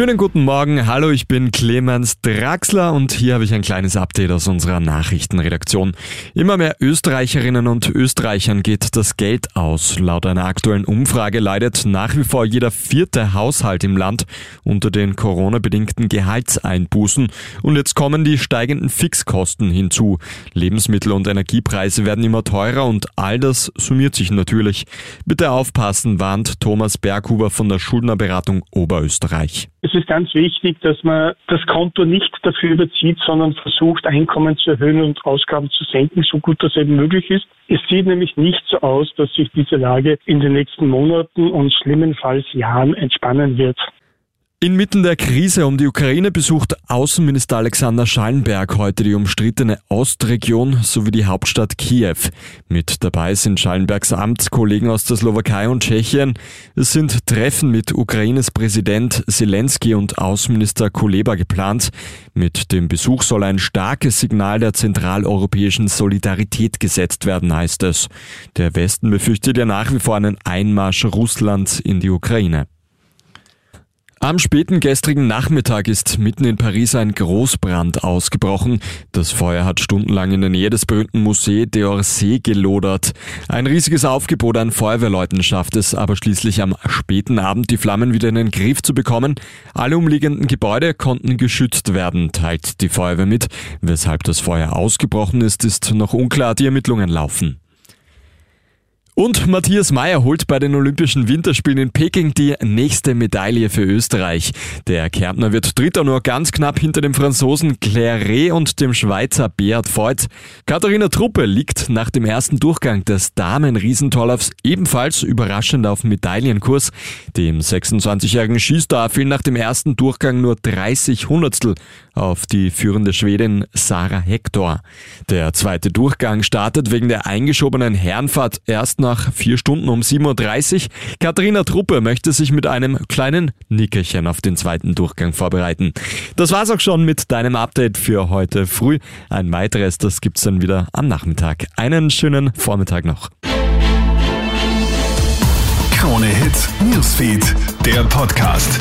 Schönen guten Morgen, hallo, ich bin Clemens Draxler und hier habe ich ein kleines Update aus unserer Nachrichtenredaktion. Immer mehr Österreicherinnen und Österreichern geht das Geld aus. Laut einer aktuellen Umfrage leidet nach wie vor jeder vierte Haushalt im Land unter den Corona-bedingten Gehaltseinbußen und jetzt kommen die steigenden Fixkosten hinzu. Lebensmittel und Energiepreise werden immer teurer und all das summiert sich natürlich. Bitte aufpassen, warnt Thomas Berghuber von der Schuldnerberatung Oberösterreich. Es ist ganz wichtig, dass man das Konto nicht dafür überzieht, sondern versucht, Einkommen zu erhöhen und Ausgaben zu senken, so gut das eben möglich ist. Es sieht nämlich nicht so aus, dass sich diese Lage in den nächsten Monaten und schlimmenfalls Jahren entspannen wird. Inmitten der Krise um die Ukraine besucht Außenminister Alexander Schallenberg heute die umstrittene Ostregion sowie die Hauptstadt Kiew. Mit dabei sind Schallenbergs Amtskollegen aus der Slowakei und Tschechien. Es sind Treffen mit Ukraines Präsident Zelensky und Außenminister Kuleba geplant. Mit dem Besuch soll ein starkes Signal der zentraleuropäischen Solidarität gesetzt werden, heißt es. Der Westen befürchtet ja nach wie vor einen Einmarsch Russlands in die Ukraine. Am späten gestrigen Nachmittag ist mitten in Paris ein Großbrand ausgebrochen. Das Feuer hat stundenlang in der Nähe des berühmten Musée d'Orsay gelodert. Ein riesiges Aufgebot an Feuerwehrleuten schafft es aber schließlich am späten Abend die Flammen wieder in den Griff zu bekommen. Alle umliegenden Gebäude konnten geschützt werden, teilt die Feuerwehr mit. Weshalb das Feuer ausgebrochen ist, ist noch unklar. Die Ermittlungen laufen. Und Matthias Meyer holt bei den Olympischen Winterspielen in Peking die nächste Medaille für Österreich. Der Kärntner wird Dritter nur ganz knapp hinter dem Franzosen Claire und dem Schweizer Beat Voigt. Katharina Truppe liegt nach dem ersten Durchgang des Damen-Riesentorlaufs ebenfalls überraschend auf Medaillenkurs. Dem 26-jährigen Skistar fiel nach dem ersten Durchgang nur 30 Hundertstel auf die führende Schwedin Sarah Hector. Der zweite Durchgang startet wegen der eingeschobenen Herrenfahrt erst nach nach vier Stunden um 7.30 Uhr. Katharina Truppe möchte sich mit einem kleinen Nickerchen auf den zweiten Durchgang vorbereiten. Das war's auch schon mit deinem Update für heute früh. Ein weiteres, das gibt's dann wieder am Nachmittag. Einen schönen Vormittag noch. Krone Hits, Newsfeed, der Podcast.